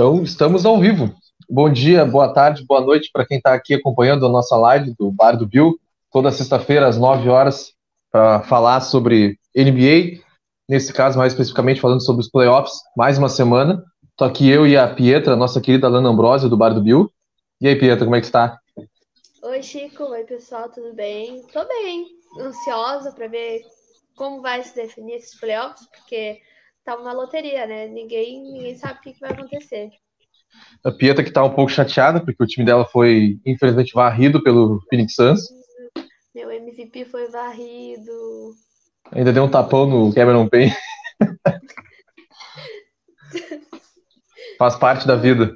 Então, estamos ao vivo. Bom dia, boa tarde, boa noite para quem está aqui acompanhando a nossa live do Bar do Bill, toda sexta-feira às 9 horas, para falar sobre NBA, nesse caso, mais especificamente, falando sobre os playoffs, mais uma semana. Estou aqui eu e a Pietra, nossa querida Lana Ambrosio, do Bar do Bill. E aí, Pietra, como é que está? Oi, Chico. Oi, pessoal, tudo bem? Tô bem, ansiosa para ver como vai se definir esses playoffs, porque tá uma loteria, né? Ninguém, ninguém sabe o que, que vai acontecer. A Pietra que tá um pouco chateada, porque o time dela foi, infelizmente, varrido pelo Phoenix Suns. Meu MVP foi varrido. Ainda deu um tapão no Cameron Payne. Faz parte da vida.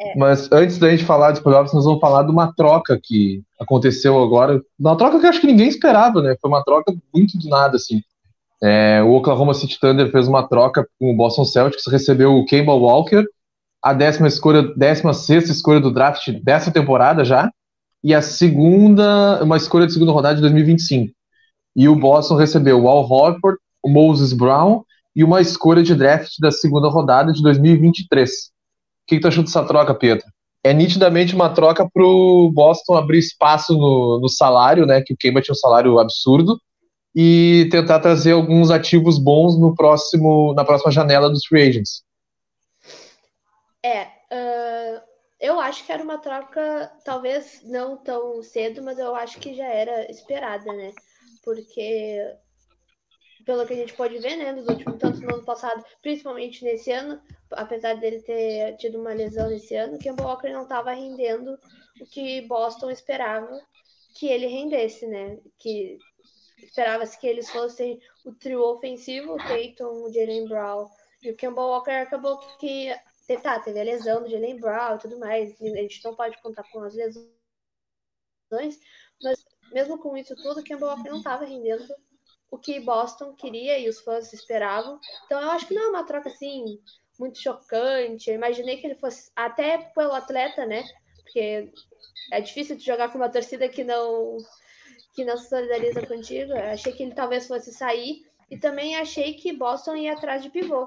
É. Mas antes da gente falar de playoffs, nós vamos falar de uma troca que aconteceu agora. Uma troca que acho que ninguém esperava, né? Foi uma troca muito do nada, assim. É, o Oklahoma City Thunder fez uma troca com o Boston Celtics, recebeu o Kemba Walker, a décima escolha, décima sexta escolha do draft dessa temporada já, e a segunda, uma escolha de segunda rodada de 2025. E o Boston recebeu o Al Horford, o Moses Brown e uma escolha de draft da segunda rodada de 2023. O que, que tu achou dessa troca, Pedro? É nitidamente uma troca para o Boston abrir espaço no, no salário, né? Que o Kemba tinha um salário absurdo, e tentar trazer alguns ativos bons no próximo, na próxima janela dos free agents. É, uh, eu acho que era uma troca, talvez não tão cedo, mas eu acho que já era esperada, né? Porque, pelo que a gente pode ver, né, nos últimos, tanto no ano passado, principalmente nesse ano, apesar dele ter tido uma lesão nesse ano, Kemba Walker não estava rendendo o que Boston esperava que ele rendesse, né? Que esperava-se que eles fossem o trio ofensivo, o Peyton, o Jalen Brown e o Campbell Walker acabou que tá, teve a lesão do Jalen Brown e tudo mais, a gente não pode contar com as lesões, mas mesmo com isso tudo, o Campbell Walker não estava rendendo o que Boston queria e os fãs esperavam. Então eu acho que não é uma troca assim muito chocante. Eu imaginei que ele fosse até pelo atleta, né? Porque é difícil de jogar com uma torcida que não que não se solidariza contigo. Eu achei que ele talvez fosse sair. E também achei que Boston ia atrás de pivô.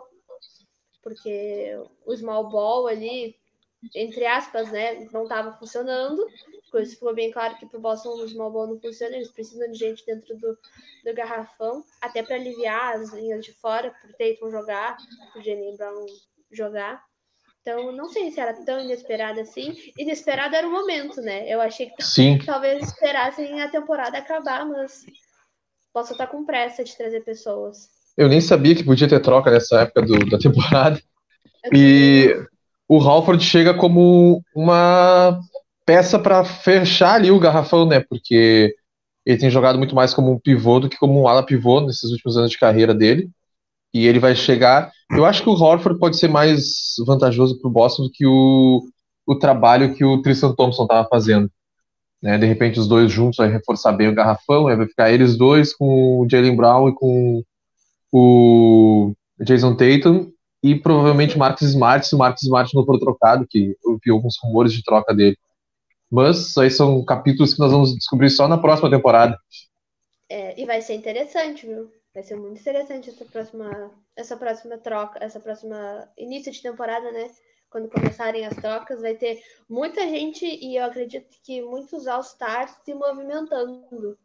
Porque o small ball ali, entre aspas, né, não estava funcionando. Isso ficou bem claro que para o Boston o small ball não funciona. Eles precisam de gente dentro do, do garrafão, até para aliviar as linhas de fora, para o Tatum jogar, para o Jalen Brown jogar. Então, não sei se era tão inesperada assim. Inesperado era o momento, né? Eu achei que Sim. talvez esperassem a temporada acabar, mas posso estar com pressa de trazer pessoas. Eu nem sabia que podia ter troca nessa época do, da temporada. E o Halford chega como uma peça para fechar ali o garrafão, né? Porque ele tem jogado muito mais como um pivô do que como um ala pivô nesses últimos anos de carreira dele e ele vai chegar. Eu acho que o Horford pode ser mais vantajoso para o Boston do que o, o trabalho que o Tristan Thompson estava fazendo. Né? De repente, os dois juntos vai reforçar bem o garrafão, vai ficar eles dois com o Jalen Brown e com o Jason Tatum e provavelmente Marcus Smart, se o Marcus Smart não for trocado, que eu vi alguns rumores de troca dele. Mas aí são capítulos que nós vamos descobrir só na próxima temporada. É, e vai ser interessante, viu? Vai ser muito interessante essa próxima, essa próxima troca, essa próxima início de temporada, né? Quando começarem as trocas, vai ter muita gente e eu acredito que muitos All-Stars se movimentando.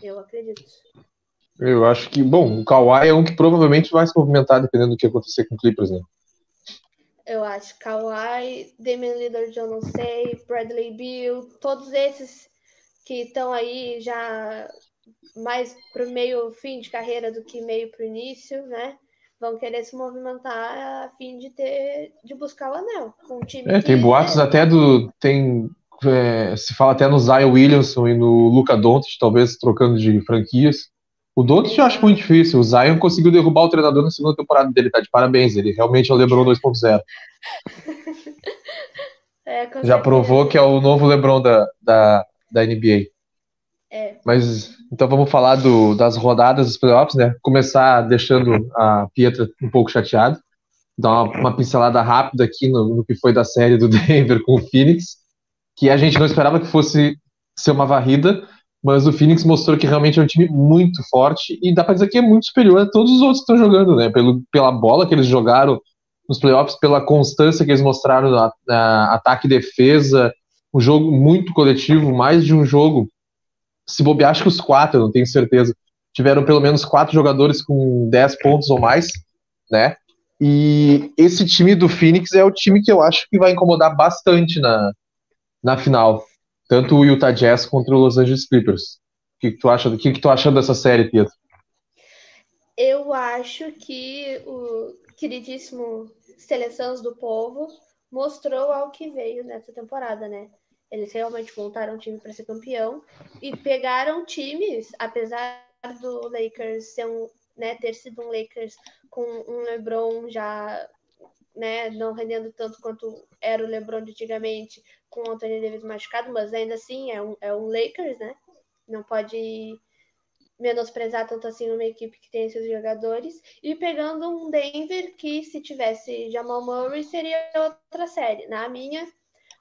Eu acredito. Eu acho que, bom, o Kawhi é um que provavelmente vai se movimentar dependendo do que acontecer com o Clippers, né? Eu acho Kawhi, Damian Lillard, eu não sei, Bradley Beal, todos esses que estão aí já mais para o meio fim de carreira do que meio para o início, né? Vão querer se movimentar a fim de ter de buscar o anel com o time. É, tem boatos é... até do tem é, se fala até no Zion Williamson e no Luca Doncic, talvez trocando de franquias. O Doncic eu acho muito difícil. O Zion conseguiu derrubar o treinador na segunda temporada dele, tá de parabéns. Ele realmente é o LeBron 2.0. é, Já provou que é o novo LeBron da, da, da NBA. É. Mas então vamos falar do, das rodadas dos playoffs, né? Começar deixando a Pietra um pouco chateada. Dar uma, uma pincelada rápida aqui no, no, que foi da série do Denver com o Phoenix, que a gente não esperava que fosse ser uma varrida, mas o Phoenix mostrou que realmente é um time muito forte e dá para dizer que é muito superior a todos os outros que estão jogando, né? Pelo, pela bola que eles jogaram nos playoffs pela constância que eles mostraram na, na ataque e defesa, um jogo muito coletivo, mais de um jogo. Se bobear, acho que os quatro, não tenho certeza. Tiveram pelo menos quatro jogadores com 10 pontos ou mais, né? E esse time do Phoenix é o time que eu acho que vai incomodar bastante na, na final. Tanto o Utah Jazz contra o Los Angeles Clippers. O que, que tu acha? O que, que tu achando dessa série, Pedro? Eu acho que o queridíssimo Seleções do Povo mostrou ao que veio nessa temporada, né? Eles realmente montaram um time para ser campeão e pegaram times, apesar do Lakers ser um, né, ter sido um Lakers com um LeBron já né, não rendendo tanto quanto era o LeBron antigamente, com o Anthony Davis machucado, mas ainda assim é um, é um Lakers, né? Não pode menosprezar tanto assim uma equipe que tem esses jogadores. E pegando um Denver que, se tivesse Jamal Murray, seria outra série, na minha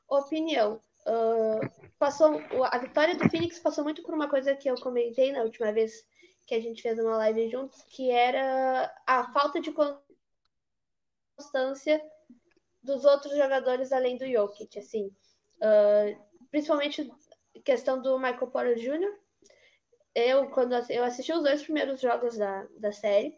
opinião. Uh, passou A vitória do Phoenix passou muito por uma coisa que eu comentei na última vez que a gente fez uma live juntos, que era a falta de constância dos outros jogadores além do Jokic, assim. Uh, principalmente questão do Michael Porter Jr., eu, quando eu assisti os dois primeiros jogos da, da série,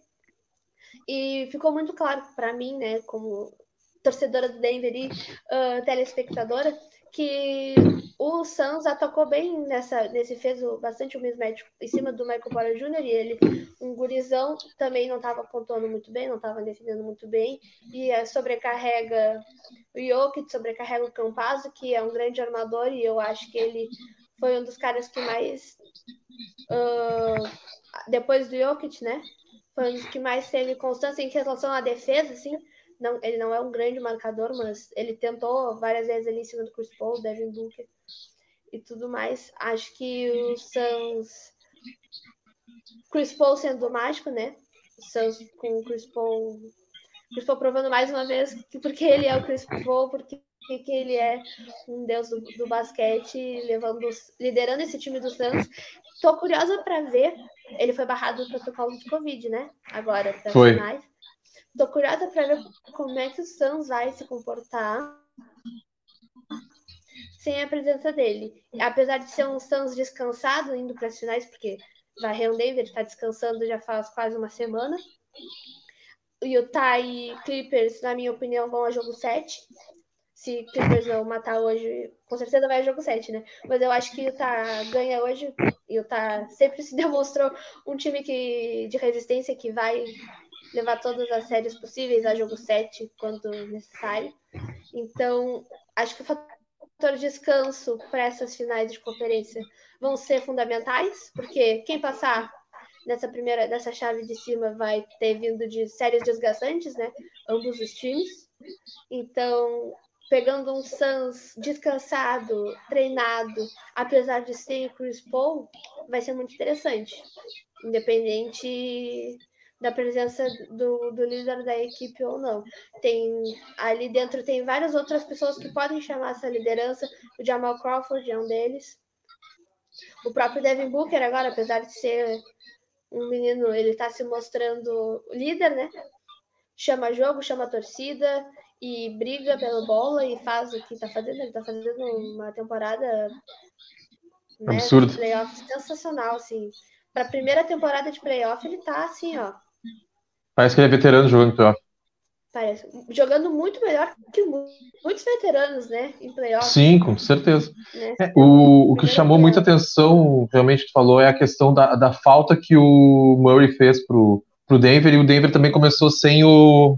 e ficou muito claro para mim, né, como torcedora do Denver e uh, telespectadora, que o Suns atacou bem nessa, nesse fez bastante o mismatch em cima do Michael Porter Jr. e ele, um gurizão, também não estava pontuando muito bem, não estava defendendo muito bem, e uh, sobrecarrega o Jokic, sobrecarrega o Campazzo, que é um grande armador, e eu acho que ele foi um dos caras que mais uh, depois do Jokic, né? Foi um dos que mais teve constância em relação à defesa, assim. Não, ele não é um grande marcador, mas ele tentou várias vezes ali em cima do Chris Paul, Devin Booker e tudo mais. Acho que o Suns... Chris Paul sendo mágico, né? O Suns com o Chris Paul... Chris Paul provando mais uma vez que porque ele é o Chris Paul, porque que ele é um deus do, do basquete, levando, liderando esse time do Santos. Tô curiosa para ver. Ele foi barrado do protocolo de Covid, né? Agora, para finais. Tô curiosa para ver como é que o Santos vai se comportar sem a presença dele. Apesar de ser um Santos descansado indo para as finais, porque vai o Denver está descansando já faz quase uma semana. O Utah e Clippers, na minha opinião, vão a jogo 7 se Clippers não matar hoje, com certeza vai a jogo 7, né? Mas eu acho que o Utah ganha hoje e o Utah sempre se demonstrou um time que, de resistência que vai levar todas as séries possíveis a jogo 7 quando necessário. Então, acho que o fator descanso para essas finais de conferência vão ser fundamentais, porque quem passar nessa primeira dessa chave de cima vai ter vindo de séries desgastantes, né? Ambos os times. Então, pegando um Suns descansado, treinado, apesar de ser Chris Paul, vai ser muito interessante. Independente da presença do, do líder da equipe ou não. Tem ali dentro tem várias outras pessoas que podem chamar essa liderança. O Jamal Crawford é um deles. O próprio Devin Booker agora, apesar de ser um menino, ele está se mostrando líder, né? Chama jogo, chama torcida, e briga pela bola e faz o que tá fazendo. Ele tá fazendo uma temporada né, Absurdo. de playoff sensacional, assim. Pra primeira temporada de playoff, ele tá assim, ó. Parece que ele é veterano jogando playoff. Parece. Jogando muito melhor que muitos veteranos, né? Em playoff. Sim, com certeza. Né? É, o, o que chamou muita atenção, realmente, tu falou, é a questão da, da falta que o Murray fez pro, pro Denver, e o Denver também começou sem o,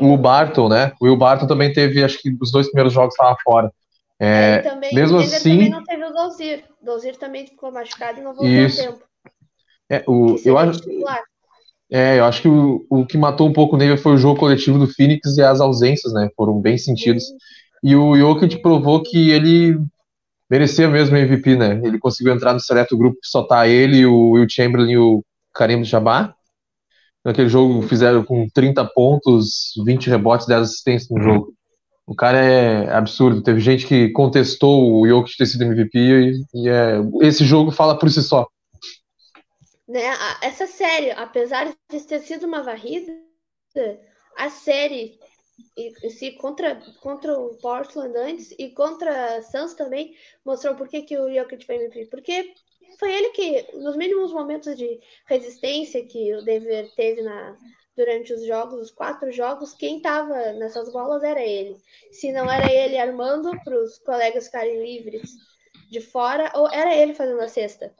o Barton, né? O Will Barton também teve, acho que os dois primeiros jogos estava fora. É, também, mesmo assim. também não teve o Dozir. O Dozir também ficou machucado e não voltou isso. tempo. É, o, eu acho. É, eu acho que o, o que matou um pouco nele foi o jogo coletivo do Phoenix e as ausências, né? Foram bem sentidos. E o Jokic provou que ele merecia mesmo MVP, né? Ele conseguiu entrar no seleto grupo que só tá ele, o Will Chamberlain e o Karim Jabbar. Naquele jogo fizeram com 30 pontos, 20 rebotes, 10 assistências no jogo. O cara é absurdo. Teve gente que contestou o Jokic ter sido MVP e, e é, esse jogo fala por si só. Né? Essa série, apesar de ter sido uma varrida, a série e, se contra, contra o Portland antes e contra Suns também mostrou por que, que o Jokic foi MVP. Porque foi ele que, nos mínimos momentos de resistência que o Denver teve na, durante os jogos, os quatro jogos, quem estava nessas bolas era ele. Se não era ele armando para os colegas ficarem livres de fora, ou era ele fazendo a cesta.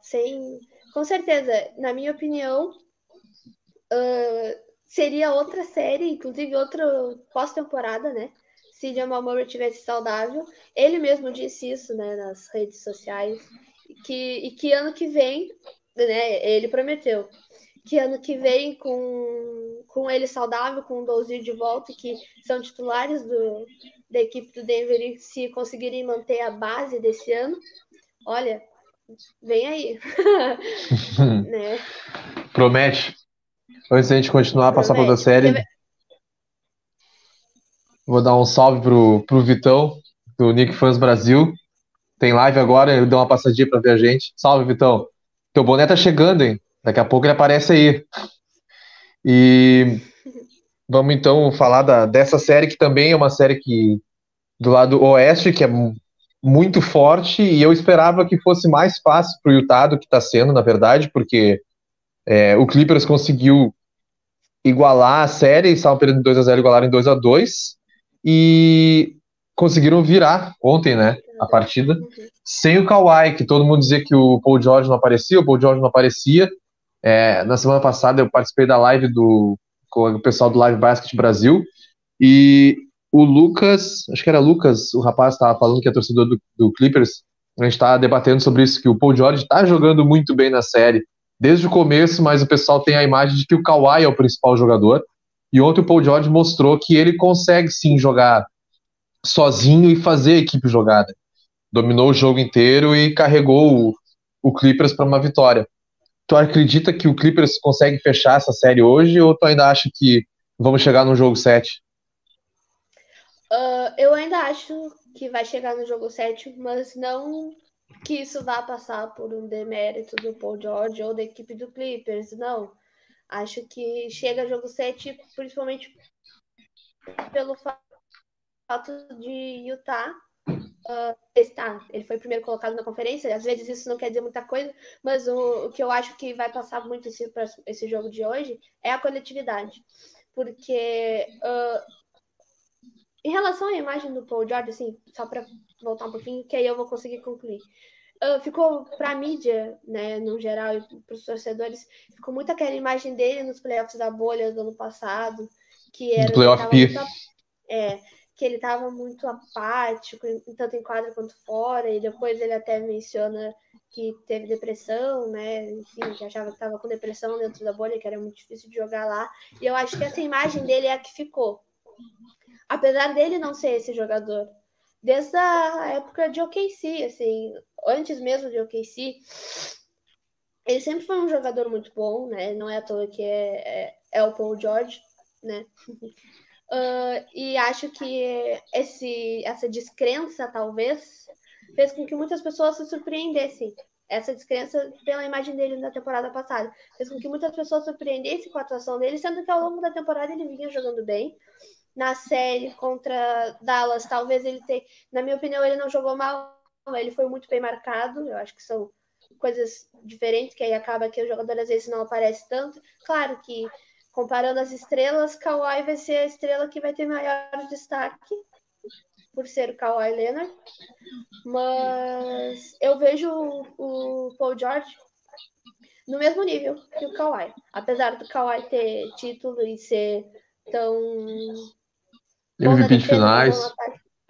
Sem, com certeza, na minha opinião, uh, seria outra série, inclusive outra pós-temporada, né? Se Jamal Murray tivesse saudável. Ele mesmo disse isso, né, nas redes sociais. Que, e que ano que vem, né, ele prometeu que ano que vem, com, com ele saudável, com o Dozier de volta, que são titulares do, da equipe do Denver, se conseguirem manter a base desse ano, olha, vem aí. né? Promete. Antes da gente continuar, passar para outra série. Vou dar um salve pro, pro Vitão, do Nick Fans Brasil. Tem live agora, ele deu uma passadinha para ver a gente. Salve, Vitão. Teu boné tá chegando, hein? Daqui a pouco ele aparece aí. E vamos então falar da, dessa série, que também é uma série que do lado oeste, que é muito forte, e eu esperava que fosse mais fácil para o Utah do que está sendo, na verdade, porque é, o Clippers conseguiu igualar a série, estavam perdendo 2 a 0 igualaram em 2 a 2 e conseguiram virar ontem, né, a partida, sem o Kawhi, que todo mundo dizia que o Paul George não aparecia, o Paul George não aparecia, é, na semana passada eu participei da live do com o pessoal do Live Basket Brasil e o Lucas, acho que era Lucas, o rapaz estava falando que é torcedor do, do Clippers, a gente estava debatendo sobre isso, que o Paul George está jogando muito bem na série desde o começo, mas o pessoal tem a imagem de que o Kawhi é o principal jogador. E ontem o Paul George mostrou que ele consegue sim jogar sozinho e fazer a equipe jogada. Dominou o jogo inteiro e carregou o, o Clippers para uma vitória tu acredita que o Clippers consegue fechar essa série hoje ou tu ainda acha que vamos chegar no jogo 7? Uh, eu ainda acho que vai chegar no jogo 7, mas não que isso vá passar por um demérito do Paul George ou da equipe do Clippers, não. Acho que chega jogo 7 principalmente pelo fato de Utah uh. Ele foi primeiro colocado na conferência. Às vezes isso não quer dizer muita coisa, mas o, o que eu acho que vai passar muito esse, esse jogo de hoje é a coletividade. Porque uh, em relação à imagem do Paul George, assim, só para voltar um pouquinho, que aí eu vou conseguir concluir. Uh, ficou para a mídia, né, no geral, e para os torcedores, ficou muito aquela imagem dele nos playoffs da bolha do ano passado, que era. Playoff muito, é, que ele estava muito apático, tanto em quadra quanto fora, e depois ele até menciona que teve depressão, né? Enfim, que achava que estava com depressão dentro da bolha, que era muito difícil de jogar lá. E eu acho que essa imagem dele é a que ficou. Apesar dele não ser esse jogador. Desde a época de OKC, assim, antes mesmo de OKC, ele sempre foi um jogador muito bom, né? Não é à toa que é, é, é o Paul George, né? Uh, e acho que esse, essa descrença, talvez, fez com que muitas pessoas se surpreendessem. Essa descrença pela imagem dele na temporada passada. Fez com que muitas pessoas se surpreendessem com a atuação dele, sendo que ao longo da temporada ele vinha jogando bem. Na série contra Dallas, talvez ele tenha. Na minha opinião, ele não jogou mal, ele foi muito bem marcado. Eu acho que são coisas diferentes, que aí acaba que o jogador às vezes não aparece tanto. Claro que comparando as estrelas, Kawhi vai ser a estrela que vai ter maior destaque, por ser o Kawhi Leonard. Mas eu vejo o, Paul George no mesmo nível que o Kawhi. Apesar do Kawhi ter título e ser tão. MVP de finais.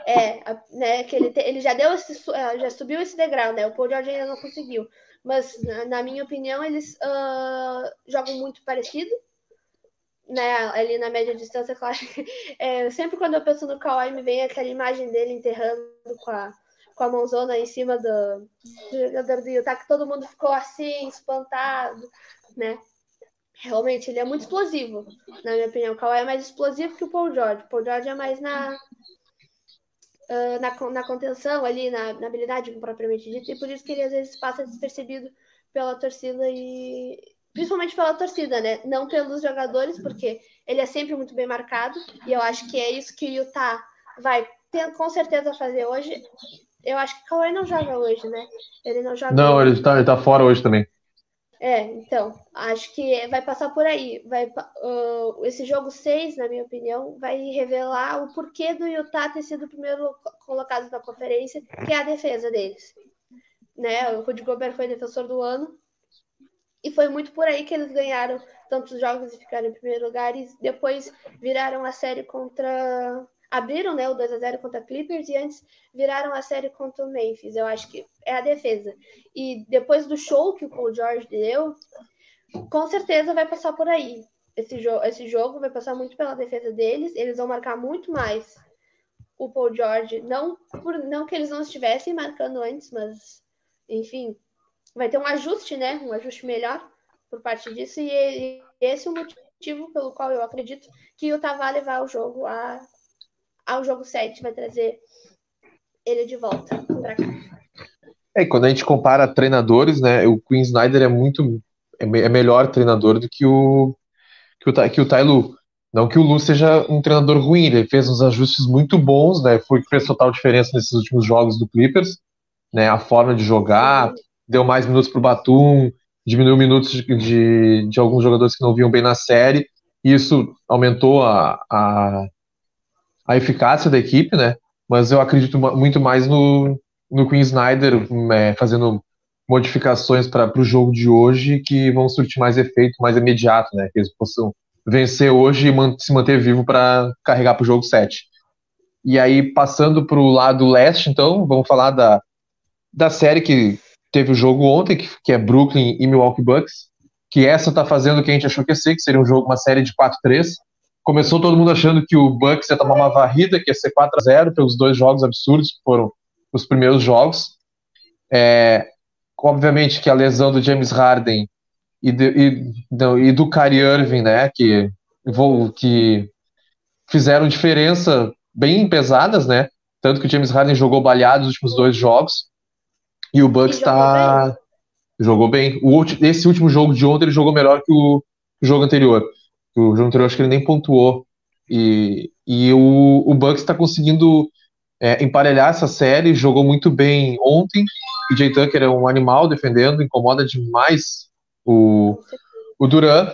É, né, que ele, te, ele já deu esse, já subiu esse degrau, né? O Paul George ainda não conseguiu. Mas, na, na minha opinião, eles uh, jogam muito parecido né, ali na média distância, claro. É, sempre quando eu penso no Kawhi, me vem aquela imagem dele enterrando com a, com a mãozona em cima do, do jogador do Utah, que todo mundo ficou assim, espantado, né? Realmente, ele é muito explosivo, na minha opinião. O Kawhi é mais explosivo que o Paul George. O Paul George é mais na, uh, na, na contenção ali, na, na habilidade propriamente dita, e por isso que ele às vezes passa despercebido pela torcida e principalmente pela torcida, né? Não pelos jogadores, porque ele é sempre muito bem marcado, e eu acho que é isso que o Utah vai ter, com certeza fazer hoje. Eu acho que o Kawhi não joga hoje, né? Ele não joga. Não, ele tá, ele tá fora hoje também. É, então, acho que vai passar por aí. Vai, uh, esse jogo 6, na minha opinião, vai revelar o porquê do Utah ter sido o primeiro colocado na conferência, que é a defesa deles. Né? O Rudy Gobert foi defensor do ano, e foi muito por aí que eles ganharam tantos jogos e ficaram em primeiro lugar, e depois viraram a série contra abriram né, o 2 a 0 contra Clippers e antes viraram a série contra o Memphis. Eu acho que é a defesa. E depois do show que o Paul George deu, com certeza vai passar por aí. Esse, jo esse jogo vai passar muito pela defesa deles. Eles vão marcar muito mais o Paul George. Não, por, não que eles não estivessem marcando antes, mas enfim, vai ter um ajuste, né? Um ajuste melhor por parte disso. E, e esse é o motivo pelo qual eu acredito que o Tavá levar o jogo a ao jogo 7 vai trazer ele de volta para cá. É, quando a gente compara treinadores, né, o Queen Snyder é muito é, é melhor treinador do que o que o, que o Tai Lu. Não que o Lu seja um treinador ruim, ele fez uns ajustes muito bons, né? Foi que fez total diferença nesses últimos jogos do Clippers, né? A forma de jogar, deu mais minutos para o Batum, diminuiu minutos de, de, de, alguns jogadores que não vinham bem na série. Isso aumentou a, a, a eficácia da equipe, né? Mas eu acredito muito mais no, no Queen Snyder é, fazendo modificações para o jogo de hoje que vão surtir mais efeito, mais imediato, né? Que eles possam vencer hoje e man se manter vivo para carregar para o jogo 7. E aí, passando para o lado leste, então, vamos falar da, da série que teve o jogo ontem, que, que é Brooklyn e Milwaukee Bucks, que essa tá fazendo o que a gente achou que ia ser, que seria um jogo, uma série de 4-3, começou todo mundo achando que o Bucks ia tomar uma varrida, que ia ser 4 a 0 pelos dois jogos absurdos que foram os primeiros jogos. É, obviamente que a lesão do James Harden e, de, e, do, e do Kyrie Irving, né, que, que fizeram diferença bem pesadas, né, tanto que o James Harden jogou baleado nos últimos dois jogos e o Bucks está jogou bem. O, esse último jogo de ontem ele jogou melhor que o jogo anterior. O jogo anterior acho que ele nem pontuou. E, e o, o Bucks está conseguindo é, emparelhar essa série, jogou muito bem ontem. O Jay Tucker é um animal defendendo, incomoda demais o, o Duran.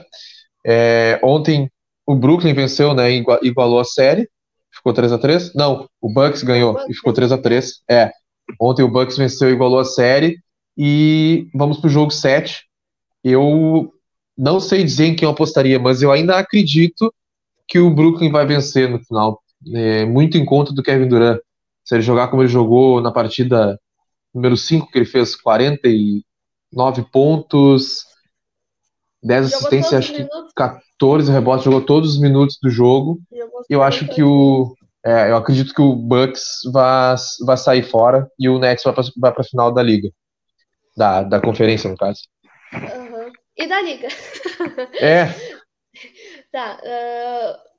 É, ontem o Brooklyn venceu, né, igualou a série, ficou 3 a 3 Não, o Bucks ganhou e ficou 3 a 3 É, ontem o Bucks venceu, igualou a série. E vamos para o jogo 7. Eu não sei dizer em quem eu apostaria, mas eu ainda acredito que o Brooklyn vai vencer no final. É, muito em conta do Kevin Durant. Se ele jogar como ele jogou na partida número 5, que ele fez 49 pontos, 10 assistências, acho que 14 rebotes, jogou todos os minutos do jogo. Eu acho que o. É, eu acredito que o Bucks vai, vai sair fora e o Nets vai para a final da liga. Da, da conferência, no caso. Uhum e da liga. É. tá. Uh,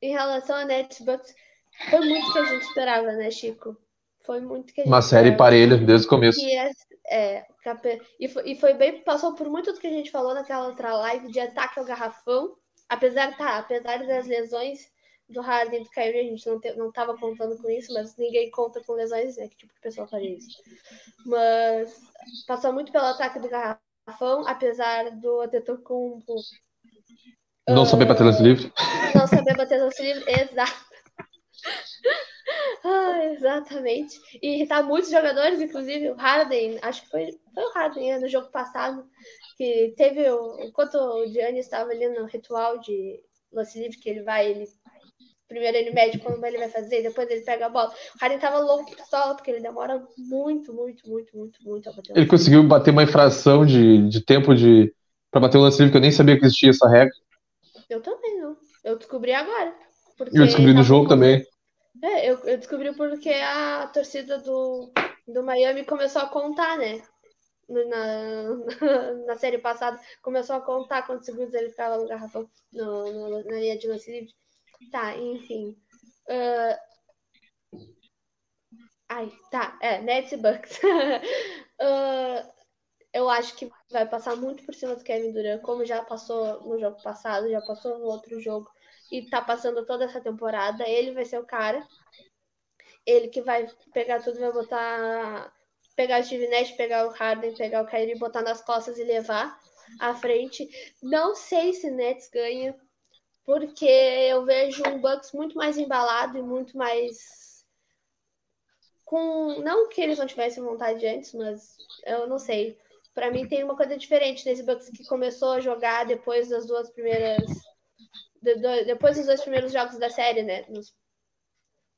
em relação a Nets Bucks, foi muito que a gente esperava, né, Chico? Foi muito que a gente Uma série parelha desde o começo. É, é, e, foi, e foi bem, passou por muito do que a gente falou naquela outra live de ataque ao garrafão. Apesar, tá, apesar das lesões do Harden e do Kyrie, a gente não, te, não tava contando com isso, mas ninguém conta com lesões, né? Que tipo de pessoa faria isso? Mas passou muito pelo ataque do garrafão garrafão, apesar do Antetokounmpo não uh, saber bater lance livre. Não saber bater lance livre, exato. ah, exatamente. E irritar muitos jogadores, inclusive o Harden, acho que foi, foi o Harden né, no jogo passado, que teve, o, enquanto o Gianni estava ali no ritual de lance livre, que ele vai, ele Primeiro ele mede quando ele vai fazer, depois ele pega a bola. O Harden tava louco pistola, porque ele demora muito, muito, muito, muito, muito a bater. Ele conseguiu bater uma infração de, de tempo de para bater o lance livre, que eu nem sabia que existia essa regra. Eu também não. Eu descobri agora. E eu descobri no jogo também. É, eu, eu descobri porque a torcida do, do Miami começou a contar, né? Na, na série passada, começou a contar quantos segundos ele ficava no garrafão, no, no, na linha de lance livre. Tá, enfim. Uh... Ai, tá. É, Nets e Bucks. uh... Eu acho que vai passar muito por cima do Kevin Durant, como já passou no jogo passado, já passou no outro jogo e tá passando toda essa temporada. Ele vai ser o cara. Ele que vai pegar tudo, vai botar. Pegar o Steve Nash, pegar o Harden, pegar o Kyrie, botar nas costas e levar à frente. Não sei se Nets ganha, porque eu vejo um Bucks muito mais embalado e muito mais com não que eles não tivessem vontade antes, mas eu não sei. Para mim tem uma coisa diferente nesse Bucks que começou a jogar depois das duas primeiras depois dos dois primeiros jogos da série, né? Nos,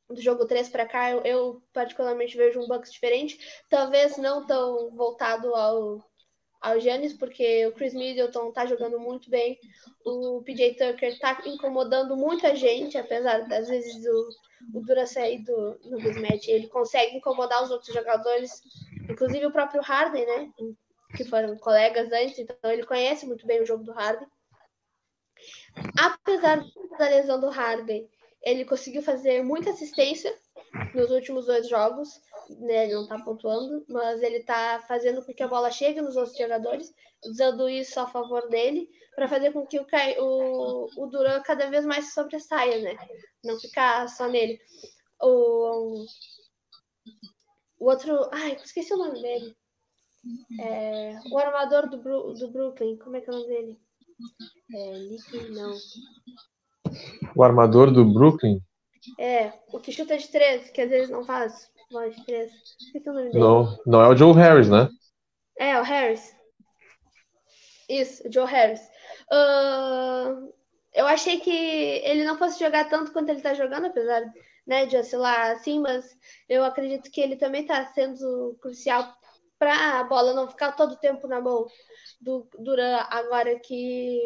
do jogo 3 para cá, eu, eu, particularmente vejo um Bucks diferente, talvez não tão voltado ao ao Giannis, porque o Chris Middleton tá jogando muito bem, o PJ Tucker tá incomodando muita gente, apesar das vezes do o Dura sair do, no mismatch, ele consegue incomodar os outros jogadores, inclusive o próprio Harden, né? Que foram colegas antes, então ele conhece muito bem o jogo do Harden. Apesar da lesão do Harden, ele conseguiu fazer muita assistência nos últimos dois jogos. Né? Ele não tá pontuando, mas ele tá fazendo com que a bola chegue nos outros jogadores, usando isso a favor dele, para fazer com que o, o, o Duran cada vez mais sobressaia, né? Não ficar só nele. O, o outro. Ai, esqueci o nome dele. É, o armador do, do Brooklyn, como é que é o nome dele? É, Nick, não. O armador do Brooklyn? É, o que chuta de três, que às vezes não faz bola de três. Esqueci o nome dele. Não, não é o Joe Harris, né? É, o Harris. Isso, o Joe Harris. Uh, eu achei que ele não fosse jogar tanto quanto ele tá jogando, apesar né, de oscilar assim, mas eu acredito que ele também tá sendo crucial para a bola não ficar todo o tempo na mão do Duran agora que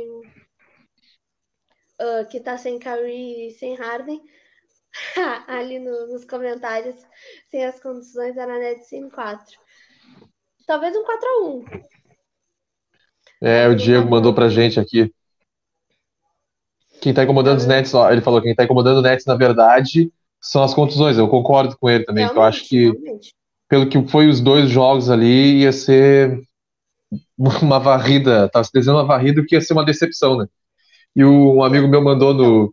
uh, que tá sem Curry e sem Harden. Ali no, nos comentários, sem as condições, era net sim 4. Talvez um 4 a 1 É, o Diego mandou pra gente aqui. Quem tá incomodando os Nets, ó, ele falou que quem tá incomodando os Nets, na verdade, são as contusões. Eu concordo com ele também, realmente, eu acho que realmente. pelo que foi os dois jogos ali, ia ser uma varrida, tava se desenhando uma varrida que ia ser uma decepção, né? E o, um amigo meu mandou no,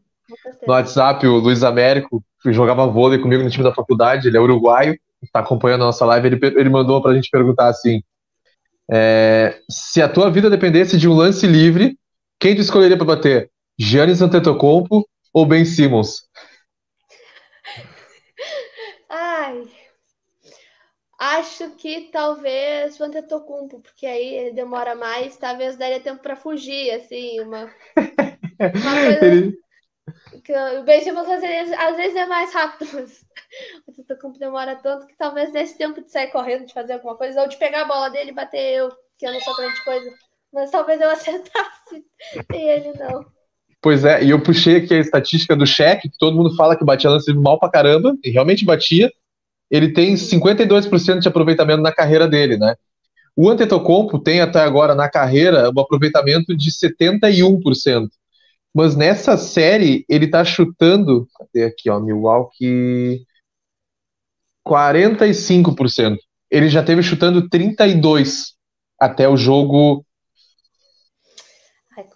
no WhatsApp, o Luiz Américo, que jogava vôlei comigo no time da faculdade, ele é uruguaio, está acompanhando a nossa live, ele, ele mandou para a gente perguntar assim, é, se a tua vida dependesse de um lance livre, quem tu escolheria para bater? Giannis Antetokounmpo ou Ben Simmons? Ai, Acho que talvez o Antetokounmpo, porque aí ele demora mais, talvez daria tempo para fugir, assim, uma, uma coisa ele... que o Ben Simmons às vezes, às vezes é mais rápido, mas o Antetokounmpo demora tanto que talvez nesse tempo de sair correndo, de fazer alguma coisa, ou de pegar a bola dele e bater eu, que eu não sou grande coisa, mas talvez eu acertasse e ele não. Pois é, e eu puxei aqui a estatística do cheque, que todo mundo fala que batia lance mal pra caramba, e realmente batia, ele tem 52% de aproveitamento na carreira dele, né? O Antetokounmpo tem até agora na carreira um aproveitamento de 71%. Mas nessa série ele tá chutando, cadê aqui, ó, Milwaukee 45%. Ele já teve chutando 32 até o jogo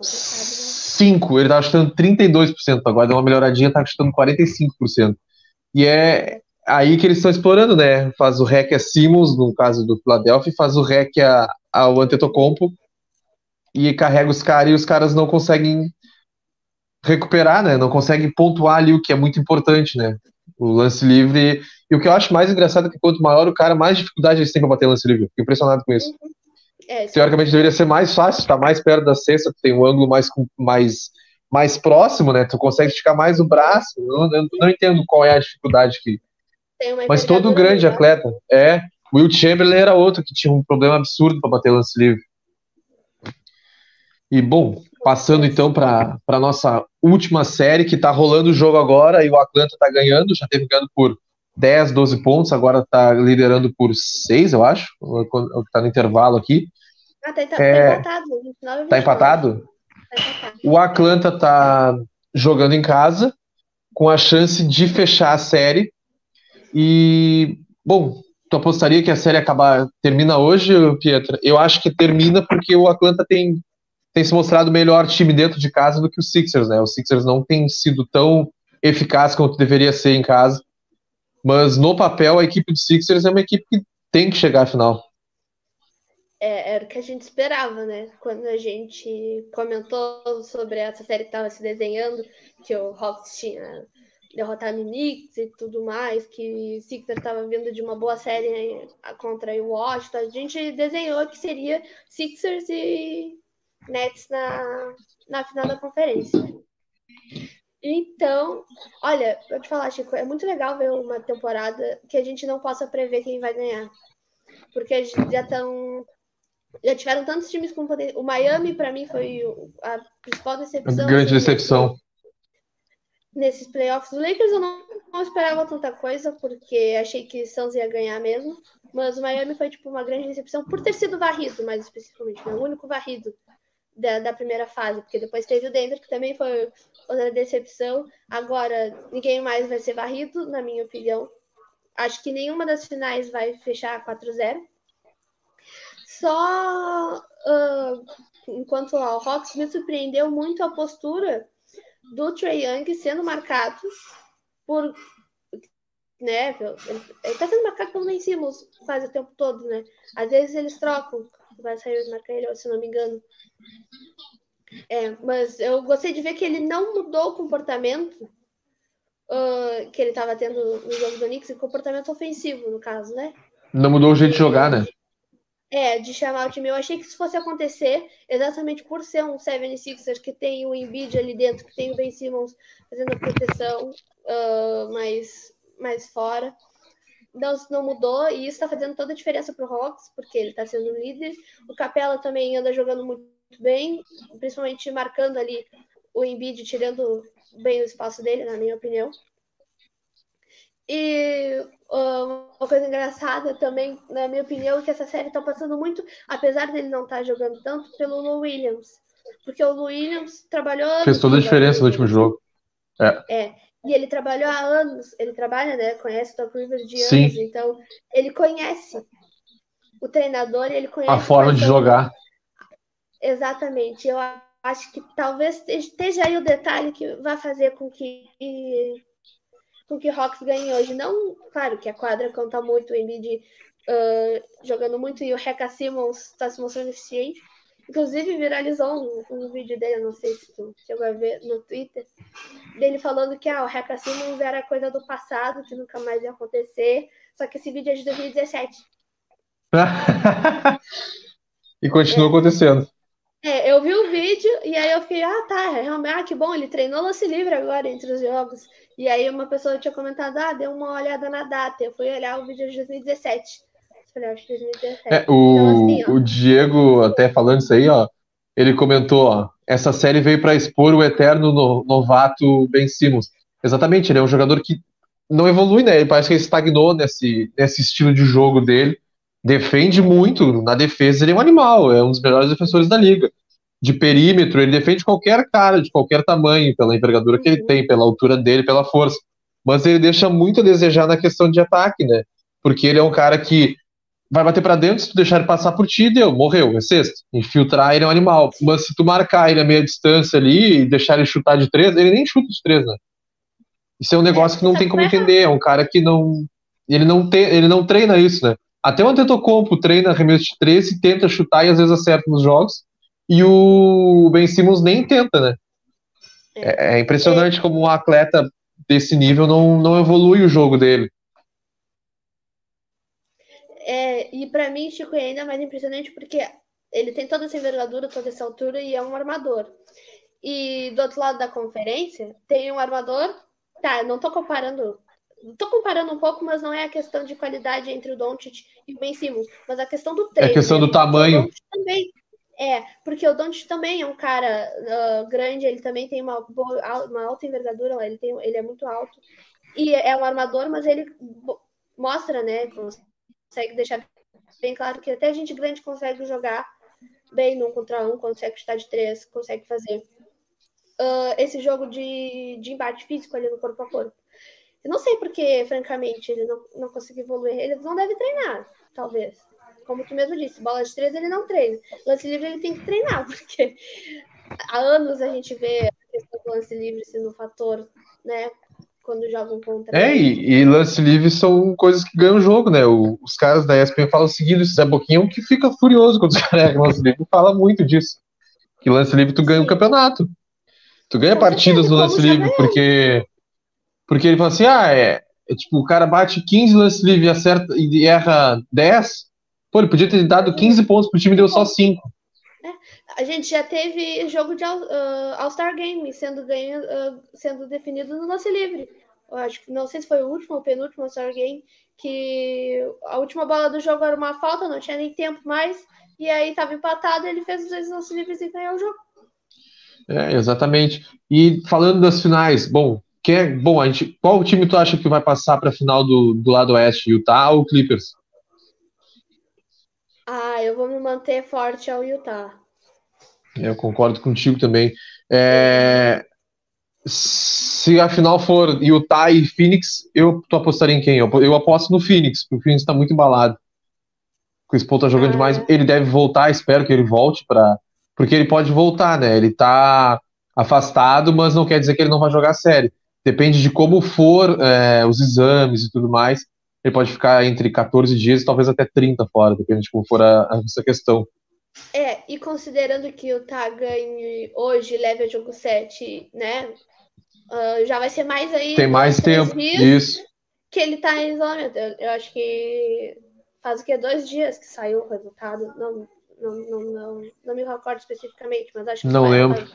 5, né? ele tava chutando 32%, agora deu uma melhoradinha, tá chutando 45%. E é aí que eles estão explorando, né? Faz o rec a Simmons, no caso do Philadelphia, faz o rec a, ao Antetokounmpo e carrega os caras e os caras não conseguem recuperar, né? Não conseguem pontuar ali o que é muito importante, né? O lance livre. E o que eu acho mais engraçado é que quanto maior o cara, mais dificuldade eles têm para bater lance livre. Fico impressionado com isso. Uhum. É, Teoricamente deveria ser mais fácil, tá mais perto da cesta, tem um ângulo mais, mais, mais próximo, né? Tu consegue esticar mais o braço. Eu, eu não entendo qual é a dificuldade que, mas todo grande atleta. É. Will Chamberlain era outro que tinha um problema absurdo para bater lance livre. E bom, passando então para a nossa última série, que está rolando o jogo agora, e o Atlanta está ganhando, já teve ganhando por 10, 12 pontos, agora está liderando por 6, eu acho, o que está no intervalo aqui. Ah, tá, tá, é, tá empatado. Tá empatado? Tá empatado? O Atlanta está jogando em casa, com a chance de fechar a série e, bom, tu apostaria que a série acabar termina hoje, Pietra? Eu acho que termina porque o Atlanta tem, tem se mostrado melhor time dentro de casa do que o Sixers, né? O Sixers não tem sido tão eficaz quanto deveria ser em casa. Mas no papel, a equipe do Sixers é uma equipe que tem que chegar à final. É, era o que a gente esperava, né? Quando a gente comentou sobre essa série que estava se desenhando, que o Hawks tinha derrotado o Knicks e tudo mais, que o Sixers estava vindo de uma boa série contra o Washington, a gente desenhou que seria Sixers e Nets na, na final da conferência. Então, olha, vou te falar, Chico, é muito legal ver uma temporada que a gente não possa prever quem vai ganhar. Porque já estão. Já tiveram tantos times com poder. O Miami, para mim, foi a principal decepção. Grande decepção. Nesses playoffs. O Lakers eu não, não esperava tanta coisa, porque achei que Suns ia ganhar mesmo. Mas o Miami foi, tipo, uma grande decepção por ter sido varrido, mais especificamente. Né? O único varrido da, da primeira fase. Porque depois teve o Denver, que também foi outra decepção. Agora, ninguém mais vai ser varrido, na minha opinião. Acho que nenhuma das finais vai fechar 4-0. Só uh, enquanto o Hawks me surpreendeu muito a postura do Trey Young sendo marcado por. Né, ele está sendo marcado pelo Ben Simmons quase o tempo todo, né? Às vezes eles trocam, vai sair marcar ele, se não me engano. É, mas eu gostei de ver que ele não mudou o comportamento uh, que ele estava tendo no jogo do Knicks, o comportamento ofensivo, no caso, né? Não mudou o jeito de jogar, né? É, de chamar o time. Eu achei que isso fosse acontecer exatamente por ser um 76ers que tem o Embiid ali dentro, que tem o Ben Simmons fazendo a proteção uh, mais, mais fora. Não, não mudou e isso está fazendo toda a diferença para o Hawks, porque ele está sendo líder. O Capela também anda jogando muito bem, principalmente marcando ali o Embiid, tirando bem o espaço dele, na minha opinião. E uh, uma coisa engraçada também, na minha opinião, é que essa série está passando muito, apesar dele não estar tá jogando tanto, pelo Lou Williams. Porque o Lou Williams trabalhou. Fez toda a diferença no último jogo. É. é. E ele trabalhou há anos, ele trabalha, né? Conhece o Doc Rivers de Sim. anos, então ele conhece o treinador e ele conhece. A forma de jogar. Exatamente. Eu acho que talvez esteja aí o detalhe que vai fazer com que com que Hawks ganhe hoje. Não, claro que a quadra conta muito, o Embiid uh, jogando muito e o Reca Simmons está se mostrando eficiente. Inclusive, viralizou um, um, vídeo dele, não sei se tu chegou a ver no Twitter, dele falando que ah, o Reca Simmons era coisa do passado, que nunca mais ia acontecer. Só que esse vídeo é de 2017. e continua é. acontecendo. É, eu vi o vídeo e aí eu fiquei, ah, tá, realmente, ah, que bom, ele treinou lance livre agora entre os jogos. E aí uma pessoa tinha comentado, ah, deu uma olhada na data. Eu fui olhar o vídeo de 2017. Falei, acho que 2017. É, o, então, assim, o Diego, até falando isso aí, ó, ele comentou, ó, essa série veio para expor o eterno no, novato Ben Simmons. Exatamente, ele é um jogador que não evolui, né? Ele parece que ele estagnou nesse, nesse estilo de jogo dele defende muito, na defesa ele é um animal, é um dos melhores defensores da liga. De perímetro, ele defende qualquer cara, de qualquer tamanho, pela envergadura que ele uhum. tem, pela altura dele, pela força. Mas ele deixa muito a desejar na questão de ataque, né? Porque ele é um cara que vai bater para dentro, se tu deixar ele passar por ti, deu, morreu, é sexto. Infiltrar ele é um animal. Mas se tu marcar ele a meia distância ali e deixar ele chutar de três, ele nem chuta de três, né? Isso é um negócio que não tem como entender. É um cara que não. Ele não, tem, ele não treina isso, né? Até o Antetokounmpo treina arremesso de três e tenta chutar e às vezes acerta nos jogos. E o Ben Simmons nem tenta, né? É, é impressionante é. como um atleta desse nível não, não evolui o jogo dele. É, e para mim, Chico, é ainda mais impressionante porque ele tem toda essa envergadura, toda essa altura e é um armador. E do outro lado da conferência, tem um armador. Tá, não tô comparando Estou comparando um pouco, mas não é a questão de qualidade entre o Doncic e o Ben Simmons, mas a questão do treino. É a questão do tamanho. Também, é, porque o Doncic também é um cara uh, grande, ele também tem uma, boa, uma alta envergadura, ele, tem, ele é muito alto. E é um armador, mas ele mostra, né, consegue deixar bem claro que até gente grande consegue jogar bem num contra um, consegue estar de três, consegue fazer uh, esse jogo de, de embate físico ali no corpo a corpo. Eu não sei porque, francamente, ele não, não conseguiu evoluir. Ele não deve treinar, talvez. Como tu mesmo disse, bola de três ele não treina. Lance livre ele tem que treinar, porque há anos a gente vê a questão do lance livre sendo um fator, né? Quando jogam contra. É, e, e, lance livre são coisas que ganham o jogo, né? O, os caras da ESPN falam o seguinte: o Zé Boquinho que fica furioso quando os caras lance livre fala muito disso. Que lance livre tu ganha o um campeonato. Tu ganha partidas no lance livre, porque. Porque ele fala assim: ah, é, é, tipo, o cara bate 15 lance livre e acerta e erra 10. Pô, ele podia ter dado 15 pontos pro time e deu só 5. A gente já teve jogo de uh, All-Star Game sendo, ganho, uh, sendo definido no lance livre. Eu acho que não sei se foi o último ou penúltimo All-Star Game, que a última bola do jogo era uma falta, não tinha nem tempo mais, e aí tava empatado, ele fez os dois lances livres e ganhou o jogo. É, exatamente. E falando das finais, bom, quem é, bom, a gente, qual time tu acha que vai passar para a final do, do lado oeste, Utah ou Clippers? Ah, eu vou me manter forte ao Utah. Eu concordo contigo também. É, se a final for Utah e Phoenix, eu tu apostaria em quem? Eu, eu aposto no Phoenix, porque o Phoenix está muito embalado. O Chris Paul tá jogando ah, demais. Ele deve voltar, espero que ele volte para porque ele pode voltar, né? Ele tá afastado, mas não quer dizer que ele não vai jogar série. Depende de como for é, os exames e tudo mais. Ele pode ficar entre 14 dias e talvez até 30 fora, dependendo de como for a, a essa questão. É, e considerando que o Tá ganhe hoje, leve a jogo 7, né? Uh, já vai ser mais aí. Tem mais tempo. Isso. Que ele tá em isolamento. Eu, eu acho que faz o que? Dois dias que saiu o resultado. Não, não, não, não, não me recordo especificamente, mas acho que. Não lembro.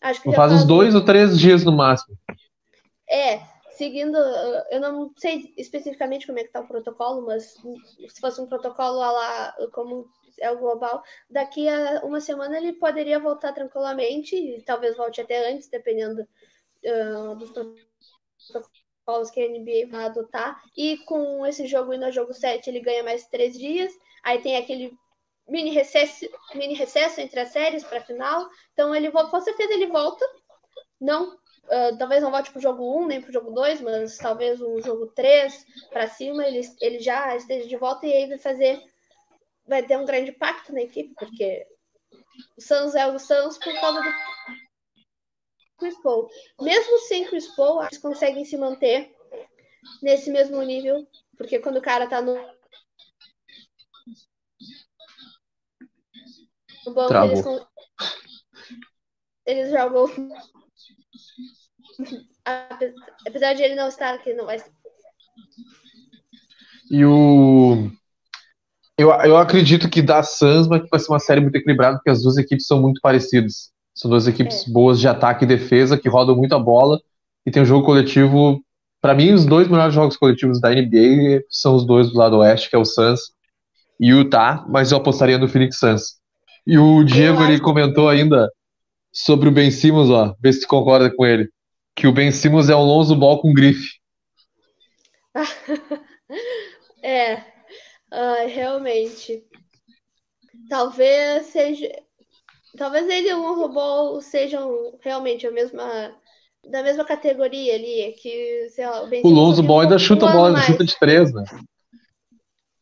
Acho que faz uns dois ou três dias no máximo. É, seguindo, eu não sei especificamente como é que tá o protocolo, mas se fosse um protocolo lá como é o global, daqui a uma semana ele poderia voltar tranquilamente, e talvez volte até antes, dependendo uh, dos protocolos que a NBA vai adotar. E com esse jogo e no jogo 7 ele ganha mais três dias. Aí tem aquele mini recesso, mini recesso entre as séries para a final. Então ele com certeza ele volta. Não, uh, talvez não volte para o jogo 1 nem para o jogo 2, mas talvez um jogo 3 para cima ele, ele já esteja de volta e aí vai fazer vai ter um grande impacto na equipe, porque o Suns é o Suns por causa do Chris Paul. Mesmo sem Chris Paul, eles conseguem se manter nesse mesmo nível, porque quando o cara tá no no banco, eles, eles jogam. Apesar de ele não estar aqui, não vai E o. Eu, eu acredito que da Suns vai ser uma série muito equilibrada, porque as duas equipes são muito parecidas. São duas equipes é. boas de ataque e defesa, que rodam muito a bola, e tem um jogo coletivo. Para mim, os dois melhores jogos coletivos da NBA são os dois do lado oeste, que é o Suns e o Utah, mas eu apostaria no Phoenix Suns. E o Diego ele comentou ainda sobre o Ben Simmons, ó, vê se tu concorda com ele, que o Ben Simmons é um Lonzo Ball com grife. é, uh, realmente. Talvez seja. Talvez ele e o Lonzo Ball sejam realmente a mesma. Da mesma categoria ali, que, sei lá, o O Lonzo Ball ainda chuta a bola, chuta de três, né?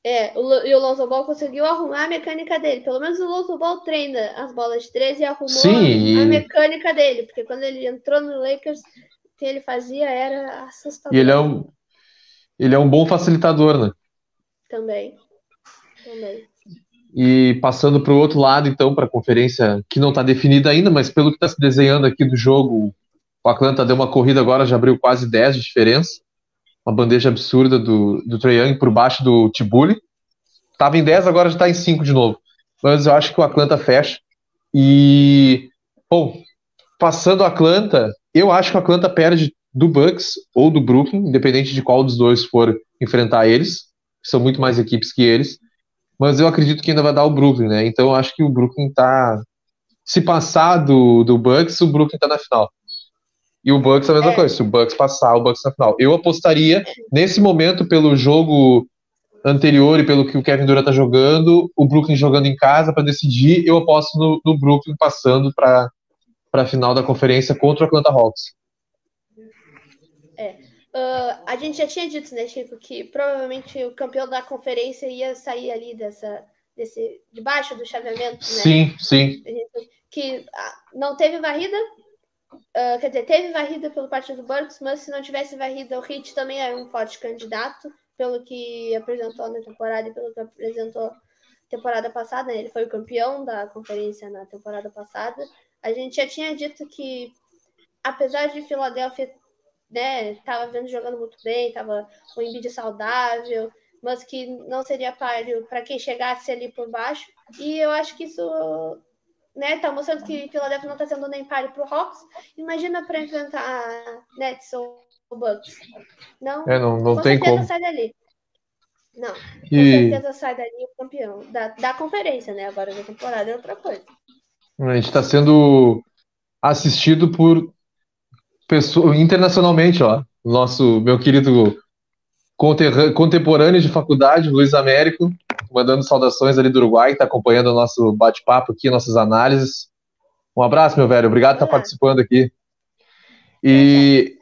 É, o, e o Lonzo Ball conseguiu arrumar a mecânica dele. Pelo menos o Lonzo Ball treina as bolas de 13 e arrumou Sim, a, a mecânica dele. Porque quando ele entrou no Lakers, o que ele fazia era assustador. E ele é um, ele é um bom facilitador, né? Também. E passando para o outro lado, então, para a conferência que não está definida ainda, mas pelo que está se desenhando aqui do jogo, o Atlanta deu uma corrida agora, já abriu quase 10 de diferença uma bandeja absurda do, do Trae Young por baixo do Tibuli. Tava em 10, agora já está em 5 de novo. Mas eu acho que o Atlanta fecha. E, bom, passando o Atlanta, eu acho que o Atlanta perde do Bucks ou do Brooklyn, independente de qual dos dois for enfrentar eles. São muito mais equipes que eles. Mas eu acredito que ainda vai dar o Brooklyn, né? Então eu acho que o Brooklyn tá. Se passar do, do Bucks, o Brooklyn tá na final. E o Bucks a mesma é. coisa. Se o Bucks passar, o Bucks na final. Eu apostaria, nesse momento, pelo jogo anterior e pelo que o Kevin Durant tá jogando, o Brooklyn jogando em casa para decidir, eu aposto no, no Brooklyn passando para a final da conferência contra o Atlanta Hawks. É. Uh, a gente já tinha dito, né, Chico, que provavelmente o campeão da conferência ia sair ali dessa, desse, debaixo do chaveamento, né? Sim, sim. Que ah, não teve varrida, uh, quer dizer, teve varrida pelo partido do Bucks, mas se não tivesse varrida, o Heat também é um forte candidato, pelo que apresentou na temporada e pelo que apresentou temporada passada, né? ele foi o campeão da conferência na temporada passada. A gente já tinha dito que, apesar de Filadélfia né, tava vendo jogando muito bem, tava o Embiid saudável, mas que não seria páreo para quem chegasse ali por baixo. E eu acho que isso né, tá mostrando que Philadelphia não tá sendo nem páreo pro Hawks. Imagina para enfrentar Nets ou Bucks. Não, é, não, não com tem como. sai dali. Não, com e... certeza sai dali o campeão da, da conferência, né? Agora da temporada é outra coisa. A gente está sendo assistido por pessoa, internacionalmente, ó. Nosso, meu querido contemporâneo de faculdade, Luiz Américo, mandando saudações ali do Uruguai, está acompanhando o nosso bate-papo aqui, nossas análises. Um abraço, meu velho. Obrigado por estar participando aqui. E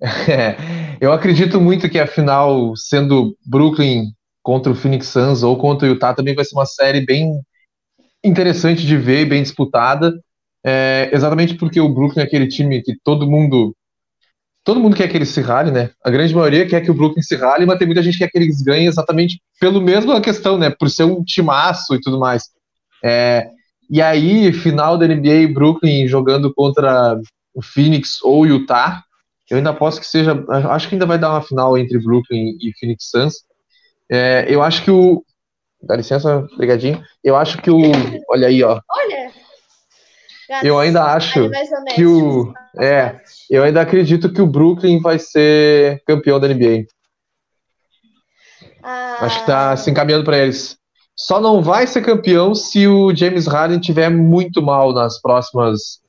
é, eu acredito muito que a final, sendo Brooklyn contra o Phoenix Suns ou contra o Utah, também vai ser uma série bem interessante de ver e bem disputada. É, exatamente porque o Brooklyn é aquele time que todo mundo todo mundo quer que ele se rale, né? A grande maioria quer que o Brooklyn se rale, mas tem muita gente que quer que eles ganhem exatamente pelo mesmo questão, né? Por ser um timaço e tudo mais. É, e aí, final da NBA, Brooklyn jogando contra o Phoenix ou Utah, eu ainda posso que seja, acho que ainda vai dar uma final entre Brooklyn e Phoenix Suns. É, eu acho que o, dá licença, brigadinho. Eu acho que o, olha aí, ó. Olha. Eu ainda acho que o. É, eu ainda acredito que o Brooklyn vai ser campeão da NBA. Ah. Acho que tá se encaminhando para eles. Só não vai ser campeão se o James Harden tiver muito mal nas próximas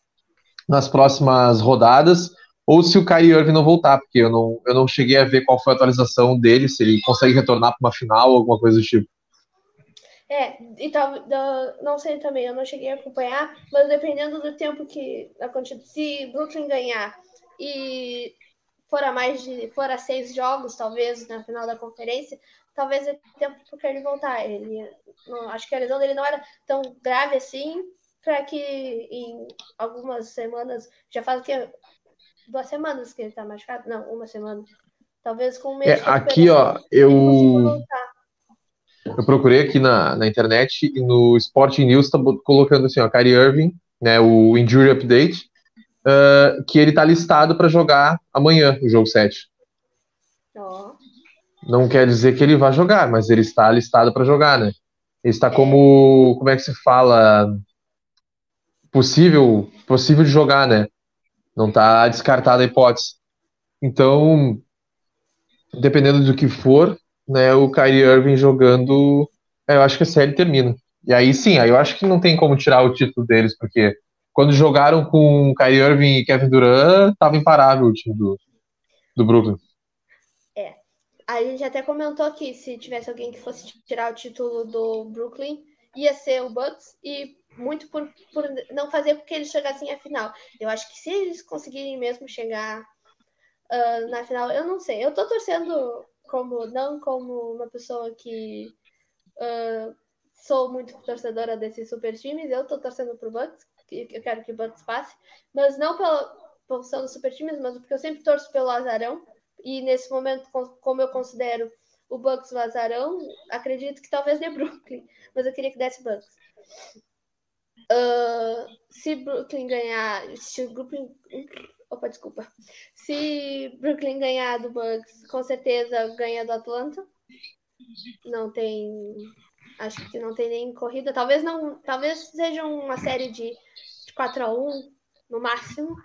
nas próximas rodadas ou se o Kyrie Irving não voltar, porque eu não, eu não cheguei a ver qual foi a atualização dele, se ele consegue retornar para uma final ou alguma coisa do tipo. É, e tal, não sei também, eu não cheguei a acompanhar, mas dependendo do tempo que acontece, se Brooklyn ganhar e for a mais de for a seis jogos, talvez, na final da conferência, talvez é tempo para ele voltar. Ele, não, acho que a lesão dele não era tão grave assim, para que em algumas semanas, já faz o que duas semanas que ele tá machucado, não, uma semana, talvez com um mês. É, aqui, ó, eu eu procurei aqui na, na internet e no Sporting News tá colocando assim, ó, Kyrie Irving, né, o Injury Update, uh, que ele tá listado para jogar amanhã, o jogo 7. Oh. Não quer dizer que ele vai jogar, mas ele está listado para jogar, né? Ele está é. como, como é que se fala, possível, possível de jogar, né? Não tá descartada a hipótese. Então, dependendo do que for, né, o Kyrie Irving jogando, é, eu acho que a série termina. E aí sim, aí eu acho que não tem como tirar o título deles, porque quando jogaram com Kyrie Irving e Kevin Durant, tava imparável o time do, do Brooklyn. É. A gente até comentou que se tivesse alguém que fosse tirar o título do Brooklyn, ia ser o Bucks, e muito por, por não fazer com que eles chegassem à final. Eu acho que se eles conseguirem mesmo chegar uh, na final, eu não sei. Eu tô torcendo como não como uma pessoa que uh, sou muito torcedora desses super times, eu tô torcendo pro Bucks, eu quero que o Bucks passe, mas não pela função dos super times, mas porque eu sempre torço pelo azarão, e nesse momento, como eu considero o Bucks o azarão, acredito que talvez dê Brooklyn, mas eu queria que desse Bucks. Uh, se Brooklyn ganhar, se o Brooklyn, Opa, desculpa. Se Brooklyn ganhar do Bucks, com certeza ganha do Atlanta. Não tem. Acho que não tem nem corrida. Talvez não. Talvez seja uma série de, de 4 a 1 no máximo.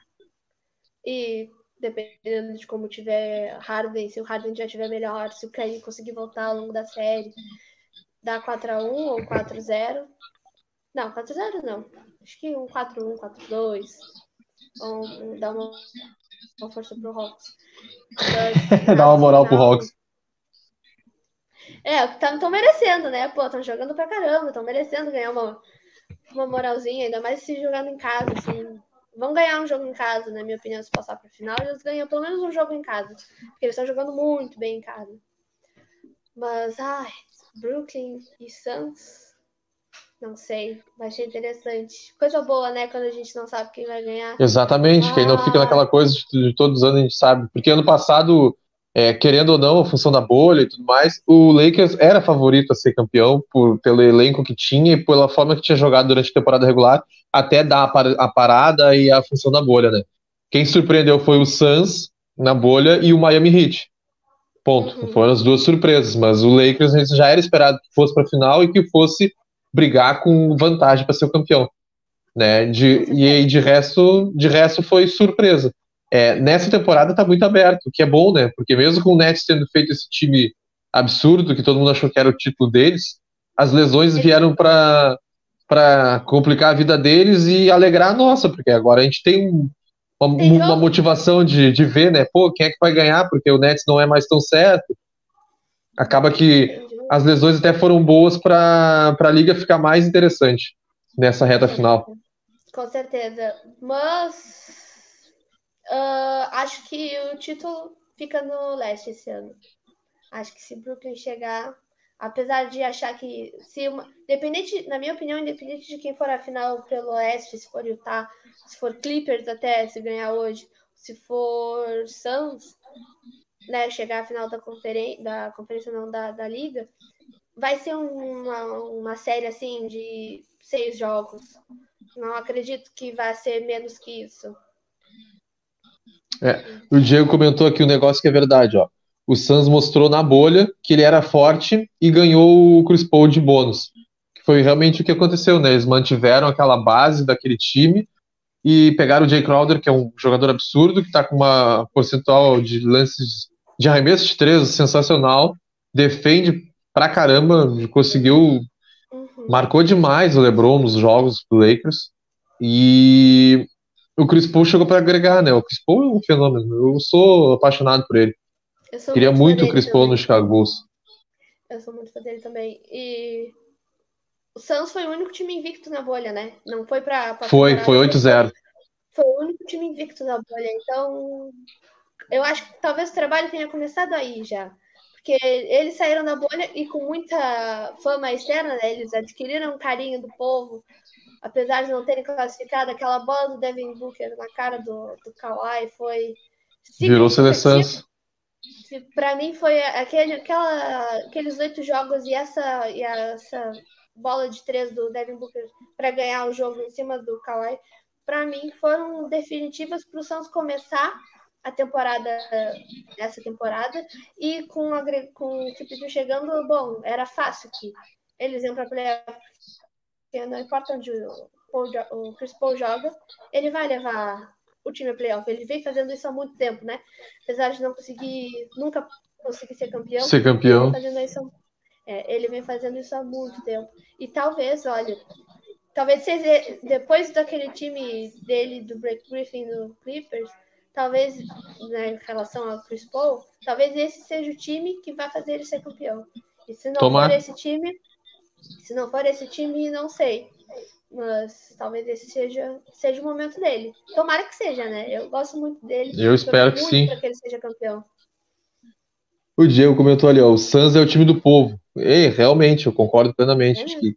E dependendo de como tiver Harden, se o Harden já tiver melhor, se o Curry conseguir voltar ao longo da série, dá 4 a 1 ou 4 a 0 Não, 4 a 0 não. Acho que um 4 a 1 4 a 2 um, dar uma, uma força pro Hawks. Dá uma moral pro Hawks. É, estão merecendo, né? Pô, estão jogando pra caramba, estão merecendo ganhar uma, uma moralzinha, ainda mais se jogando em casa, assim. vão ganhar um jogo em casa, na minha opinião, se passar para final, eles ganham pelo menos um jogo em casa, porque eles estão jogando muito bem em casa. Mas, ai, Brooklyn e Suns, não sei, vai ser interessante. Coisa boa, né, quando a gente não sabe quem vai ganhar. Exatamente, ah. que aí não fica naquela coisa de, de todos os anos a gente sabe, porque ano passado é, querendo ou não, a função da bolha e tudo mais, o Lakers era favorito a ser campeão por, pelo elenco que tinha e pela forma que tinha jogado durante a temporada regular, até dar a, a parada e a função da bolha, né? Quem surpreendeu foi o Suns na bolha e o Miami Heat. Ponto. Uhum. Foram as duas surpresas, mas o Lakers já era esperado que fosse para a final e que fosse brigar com vantagem para ser o campeão, né? De, e de resto, de resto foi surpresa. É, nessa temporada tá muito aberto, o que é bom, né? Porque mesmo com o Nets tendo feito esse time absurdo, que todo mundo achou que era o título deles, as lesões vieram para para complicar a vida deles e alegrar a nossa, porque agora a gente tem uma, uma motivação de, de ver, né? Pô, quem é que vai ganhar? Porque o Nets não é mais tão certo. Acaba que as lesões até foram boas para a liga ficar mais interessante nessa reta final. Com certeza. Mas Uh, acho que o título fica no leste esse ano. Acho que se Brooklyn chegar, apesar de achar que se uma, independente, na minha opinião, independente de quem for a final pelo oeste, se for Utah, se for Clippers até se ganhar hoje, se for Suns, né, chegar à final da conferência, da conferência não da, da liga, vai ser uma, uma série assim de seis jogos. Não acredito que vai ser menos que isso. É, o Diego comentou aqui um negócio que é verdade, ó. O Suns mostrou na bolha que ele era forte e ganhou o Chris Paul de bônus. Que foi realmente o que aconteceu, né? Eles mantiveram aquela base daquele time e pegaram o Jay Crowder, que é um jogador absurdo, que tá com uma percentual de lances de arremesso de três sensacional, defende pra caramba, conseguiu. Uhum. Marcou demais o LeBron nos jogos do Lakers. E o Chris Paul chegou para agregar, né? O Chris Paul é um fenômeno. Eu sou apaixonado por ele. Queria muito, muito o Chris Paul também. no Chicago Bulls. Eu sou muito fã dele também. E o Suns foi o único time invicto na bolha, né? Não foi para Foi, foi 8-0. Foi o único time invicto na bolha. Então, eu acho que talvez o trabalho tenha começado aí já. Porque eles saíram da bolha e com muita fama externa, né? Eles adquiriram um carinho do povo, apesar de não terem classificado, aquela bola do Devin Booker na cara do, do Kawhi foi. Virou seleção. Para mim foi aquele, aquela, aqueles oito jogos e essa, e essa bola de três do Devin Booker para ganhar o jogo em cima do Kawhi, para mim foram definitivas para o Santos começar a temporada, essa temporada, e com, a, com o Felipe chegando, bom, era fácil que eles iam para playoff não importa onde o, Paul, o Chris Paul joga, ele vai levar o time a playoff. Ele vem fazendo isso há muito tempo, né? Apesar de não conseguir, nunca conseguir ser campeão. Ser campeão. Ele vem, isso, é, ele vem fazendo isso há muito tempo. E talvez, olha, talvez seja, depois daquele time dele, do Break Griffin no Clippers, talvez, né, em relação ao Chris Paul, talvez esse seja o time que vai fazer ele ser campeão. E se não Tomar. for esse time, se não for esse time, não sei. Mas talvez esse seja, seja o momento dele. Tomara que seja, né? Eu gosto muito dele. Eu espero que sim. Para que ele seja campeão. O Diego comentou ali, ó, o Suns é o time do povo. E realmente, eu concordo plenamente. É acho que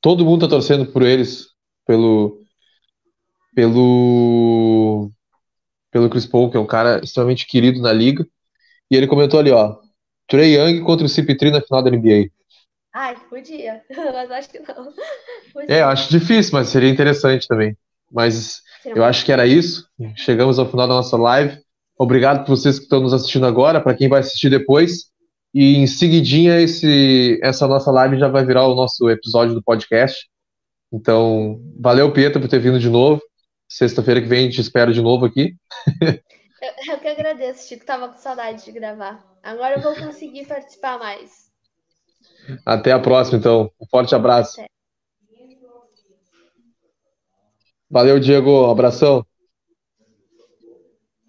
todo mundo tá torcendo por eles, pelo pelo pelo Chris Paul, que é um cara extremamente querido na liga. E ele comentou ali, ó, Trey Young contra o CP3 na final da NBA. Ai, podia, mas acho que não. Podia. É, eu acho difícil, mas seria interessante também. Mas eu acho que era isso. Chegamos ao final da nossa live. Obrigado por vocês que estão nos assistindo agora, para quem vai assistir depois. E em seguidinha, esse, essa nossa live já vai virar o nosso episódio do podcast. Então, valeu, Pietro, por ter vindo de novo. Sexta-feira que vem te espero de novo aqui. eu, eu que agradeço, Chico. Tava com saudade de gravar. Agora eu vou conseguir participar mais. Até a próxima, então. Um forte abraço. Valeu, Diego. Um abração.